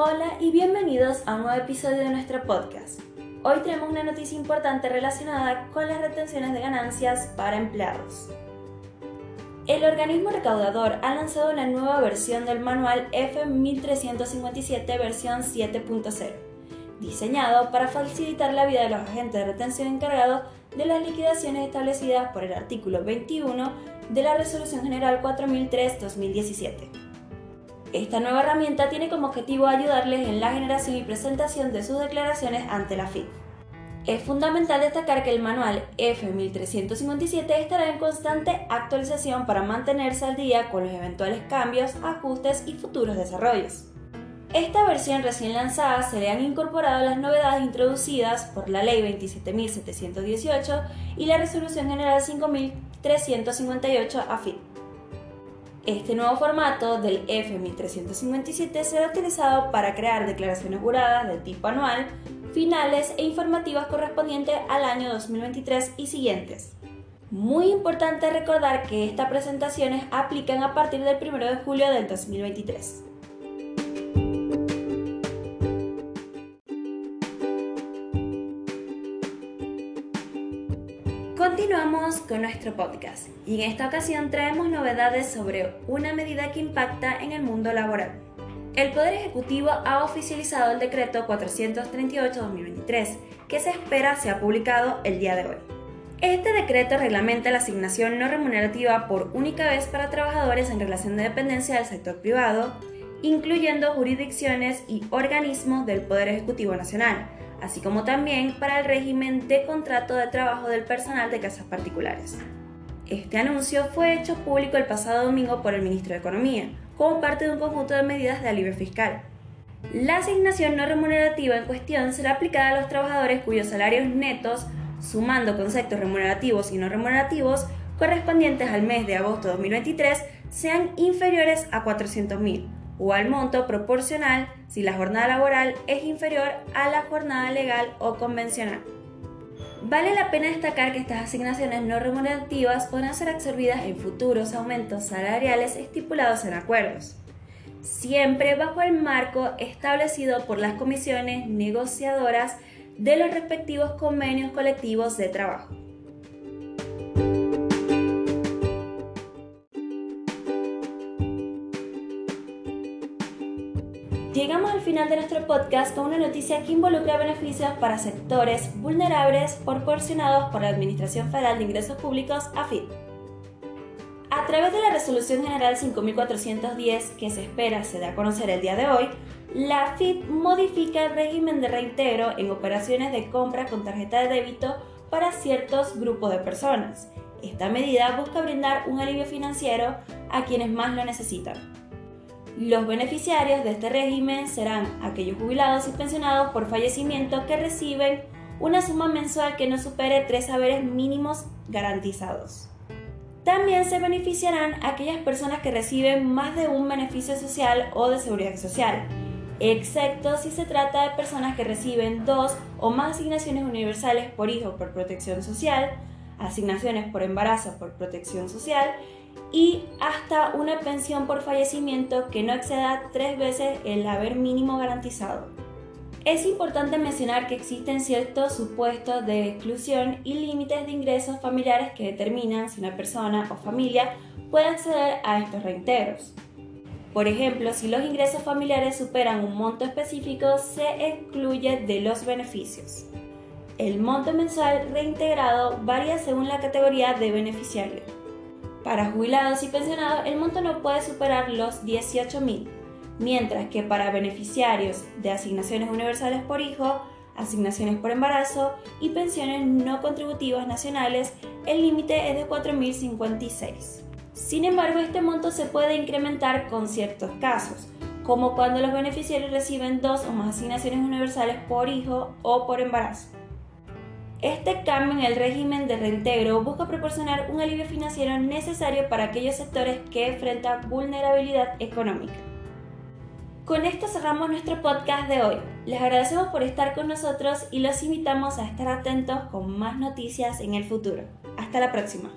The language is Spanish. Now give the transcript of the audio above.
Hola y bienvenidos a un nuevo episodio de nuestro podcast. Hoy tenemos una noticia importante relacionada con las retenciones de ganancias para empleados. El organismo recaudador ha lanzado una nueva versión del manual F1357 versión 7.0, diseñado para facilitar la vida de los agentes de retención encargados de las liquidaciones establecidas por el artículo 21 de la Resolución General 4003-2017. Esta nueva herramienta tiene como objetivo ayudarles en la generación y presentación de sus declaraciones ante la FIP. Es fundamental destacar que el manual F1357 estará en constante actualización para mantenerse al día con los eventuales cambios, ajustes y futuros desarrollos. Esta versión recién lanzada se le han incorporado las novedades introducidas por la Ley 27.718 y la Resolución General 5.358 AFIP. Este nuevo formato del F1357 será utilizado para crear declaraciones juradas de tipo anual, finales e informativas correspondientes al año 2023 y siguientes. Muy importante recordar que estas presentaciones aplican a partir del 1 de julio del 2023. Continuamos con nuestro podcast y en esta ocasión traemos novedades sobre una medida que impacta en el mundo laboral. El Poder Ejecutivo ha oficializado el decreto 438-2023 que se espera sea publicado el día de hoy. Este decreto reglamenta la asignación no remunerativa por única vez para trabajadores en relación de dependencia del sector privado, incluyendo jurisdicciones y organismos del Poder Ejecutivo Nacional, así como también para el régimen de contrato de trabajo del personal de casas particulares. Este anuncio fue hecho público el pasado domingo por el ministro de Economía, como parte de un conjunto de medidas de alivio fiscal. La asignación no remunerativa en cuestión será aplicada a los trabajadores cuyos salarios netos, sumando conceptos remunerativos y no remunerativos, correspondientes al mes de agosto de 2023, sean inferiores a 400.000 o al monto proporcional si la jornada laboral es inferior a la jornada legal o convencional. Vale la pena destacar que estas asignaciones no remunerativas podrán ser absorbidas en futuros aumentos salariales estipulados en acuerdos, siempre bajo el marco establecido por las comisiones negociadoras de los respectivos convenios colectivos de trabajo. Llegamos al final de nuestro podcast con una noticia que involucra beneficios para sectores vulnerables proporcionados por la Administración Federal de Ingresos Públicos, AFIP. A través de la Resolución General 5410 que se espera se dé a conocer el día de hoy, la AFIP modifica el régimen de reintegro en operaciones de compra con tarjeta de débito para ciertos grupos de personas. Esta medida busca brindar un alivio financiero a quienes más lo necesitan. Los beneficiarios de este régimen serán aquellos jubilados y pensionados por fallecimiento que reciben una suma mensual que no supere tres saberes mínimos garantizados. También se beneficiarán aquellas personas que reciben más de un beneficio social o de seguridad social, excepto si se trata de personas que reciben dos o más asignaciones universales por hijo por protección social, asignaciones por embarazo por protección social y hasta una pensión por fallecimiento que no exceda tres veces el haber mínimo garantizado. Es importante mencionar que existen ciertos supuestos de exclusión y límites de ingresos familiares que determinan si una persona o familia puede acceder a estos reintegros. Por ejemplo, si los ingresos familiares superan un monto específico, se excluye de los beneficios. El monto mensual reintegrado varía según la categoría de beneficiario. Para jubilados y pensionados el monto no puede superar los 18.000, mientras que para beneficiarios de asignaciones universales por hijo, asignaciones por embarazo y pensiones no contributivas nacionales, el límite es de 4.056. Sin embargo, este monto se puede incrementar con ciertos casos, como cuando los beneficiarios reciben dos o más asignaciones universales por hijo o por embarazo. Este cambio en el régimen de reintegro busca proporcionar un alivio financiero necesario para aquellos sectores que enfrentan vulnerabilidad económica. Con esto cerramos nuestro podcast de hoy. Les agradecemos por estar con nosotros y los invitamos a estar atentos con más noticias en el futuro. Hasta la próxima.